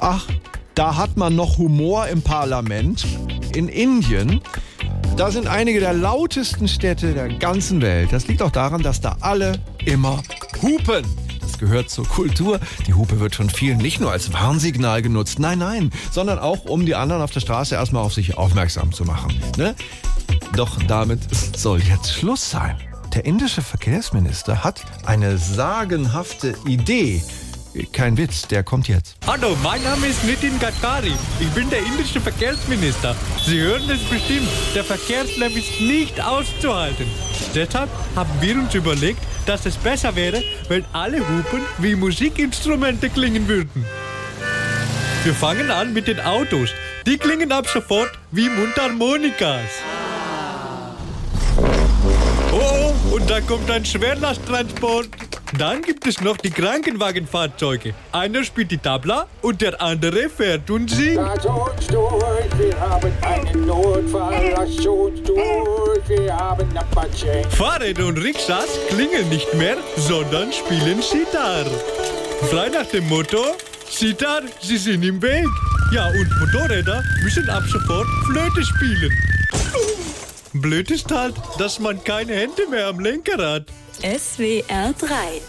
Ach, da hat man noch Humor im Parlament. In Indien, da sind einige der lautesten Städte der ganzen Welt. Das liegt auch daran, dass da alle immer hupen. Das gehört zur Kultur. Die Hupe wird von vielen nicht nur als Warnsignal genutzt, nein, nein, sondern auch, um die anderen auf der Straße erstmal auf sich aufmerksam zu machen. Ne? Doch damit soll jetzt Schluss sein. Der indische Verkehrsminister hat eine sagenhafte Idee. Kein Witz, der kommt jetzt. Hallo, mein Name ist Nitin Gadkari. Ich bin der indische Verkehrsminister. Sie hören es bestimmt, der Verkehrslärm ist nicht auszuhalten. Deshalb haben wir uns überlegt, dass es besser wäre, wenn alle Hupen wie Musikinstrumente klingen würden. Wir fangen an mit den Autos. Die klingen ab sofort wie Mundharmonikas. Oh, und da kommt ein Schwerlasttransport. Dann gibt es noch die Krankenwagenfahrzeuge. Einer spielt die Tabla und der andere fährt und singt. Lass uns durch, wir haben einen Notfall. Lass uns durch, wir haben eine Patienten. Fahrräder und Rikschas klingeln nicht mehr, sondern spielen Sitar. Frei nach dem Motto, Sitar, sie sind im Weg. Ja, und Motorräder müssen ab sofort Flöte spielen. Blöd ist halt, dass man keine Hände mehr am Lenker hat. SWR 3